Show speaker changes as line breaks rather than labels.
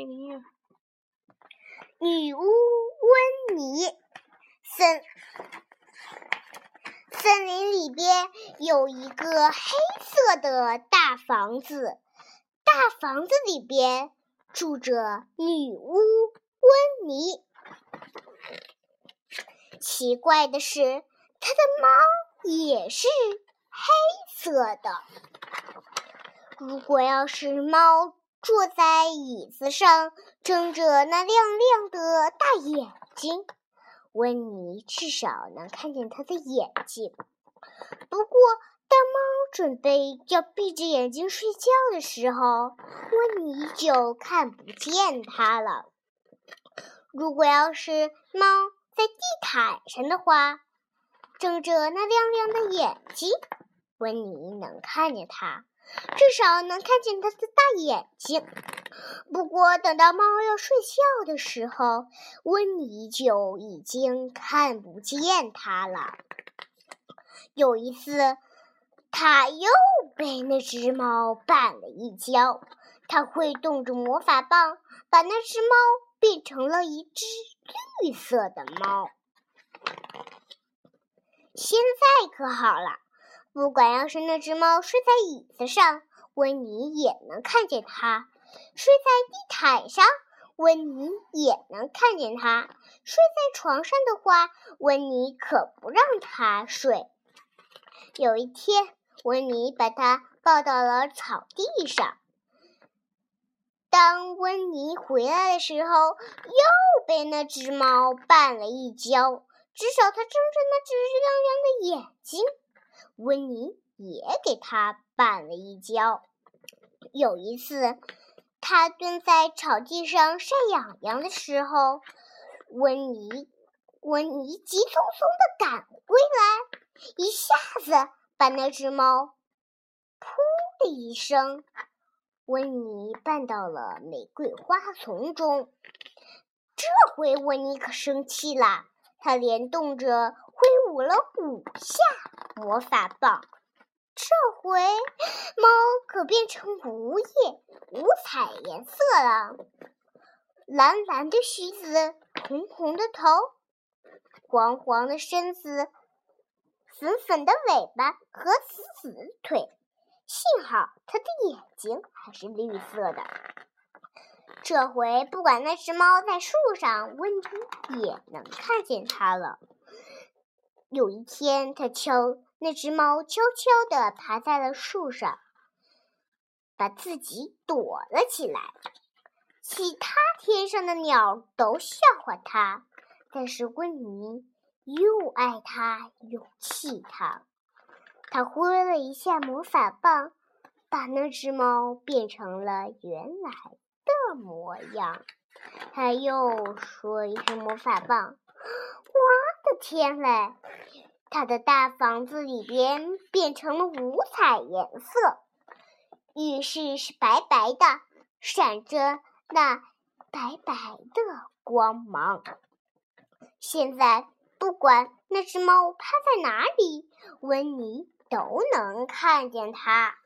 配音乐。
女巫温妮，森森林里边有一个黑色的大房子，大房子里边住着女巫温妮。奇怪的是，她的猫也是黑色的。如果要是猫坐在椅子上，睁着那亮亮的大眼睛，温妮至少能看见它的眼睛。不过，当猫准备要闭着眼睛睡觉的时候，温妮就看不见它了。如果要是猫在地毯上的话，睁着那亮亮的眼睛，温妮能看见它。至少能看见它的大眼睛。不过，等到猫要睡觉的时候，温妮就已经看不见它了。有一次，它又被那只猫绊了一跤。它挥动着魔法棒，把那只猫变成了一只绿色的猫。现在可好了。不管要是那只猫睡在椅子上，温妮也能看见它；睡在地毯上，温妮也能看见它；睡在床上的话，温妮可不让它睡。有一天，温妮把它抱到了草地上。当温妮回来的时候，又被那只猫绊了一跤，至少它睁着那只亮亮的眼睛。温妮也给他绊了一跤。有一次，他蹲在草地上晒痒痒的时候，温妮温妮急匆匆的赶回来，一下子把那只猫“噗”的一声，温妮绊到了玫瑰花丛中。这回温妮可生气了，他连动着挥舞了五下。魔法棒，这回猫可变成五叶五彩颜色了：蓝蓝的须子，红红的头，黄黄的身子，粉粉的尾巴和紫紫的腿。幸好它的眼睛还是绿色的。这回不管那只猫在树上，温妮也能看见它了。有一天，它敲。那只猫悄悄地爬在了树上，把自己躲了起来。其他天上的鸟都笑话它，但是温妮又爱它又气它。他挥了一下魔法棒，把那只猫变成了原来的模样。他又说一声魔法棒，我的天嘞！他的大房子里边变成了五彩颜色，浴室是白白的，闪着那白白的光芒。现在不管那只猫趴在哪里，温妮都能看见它。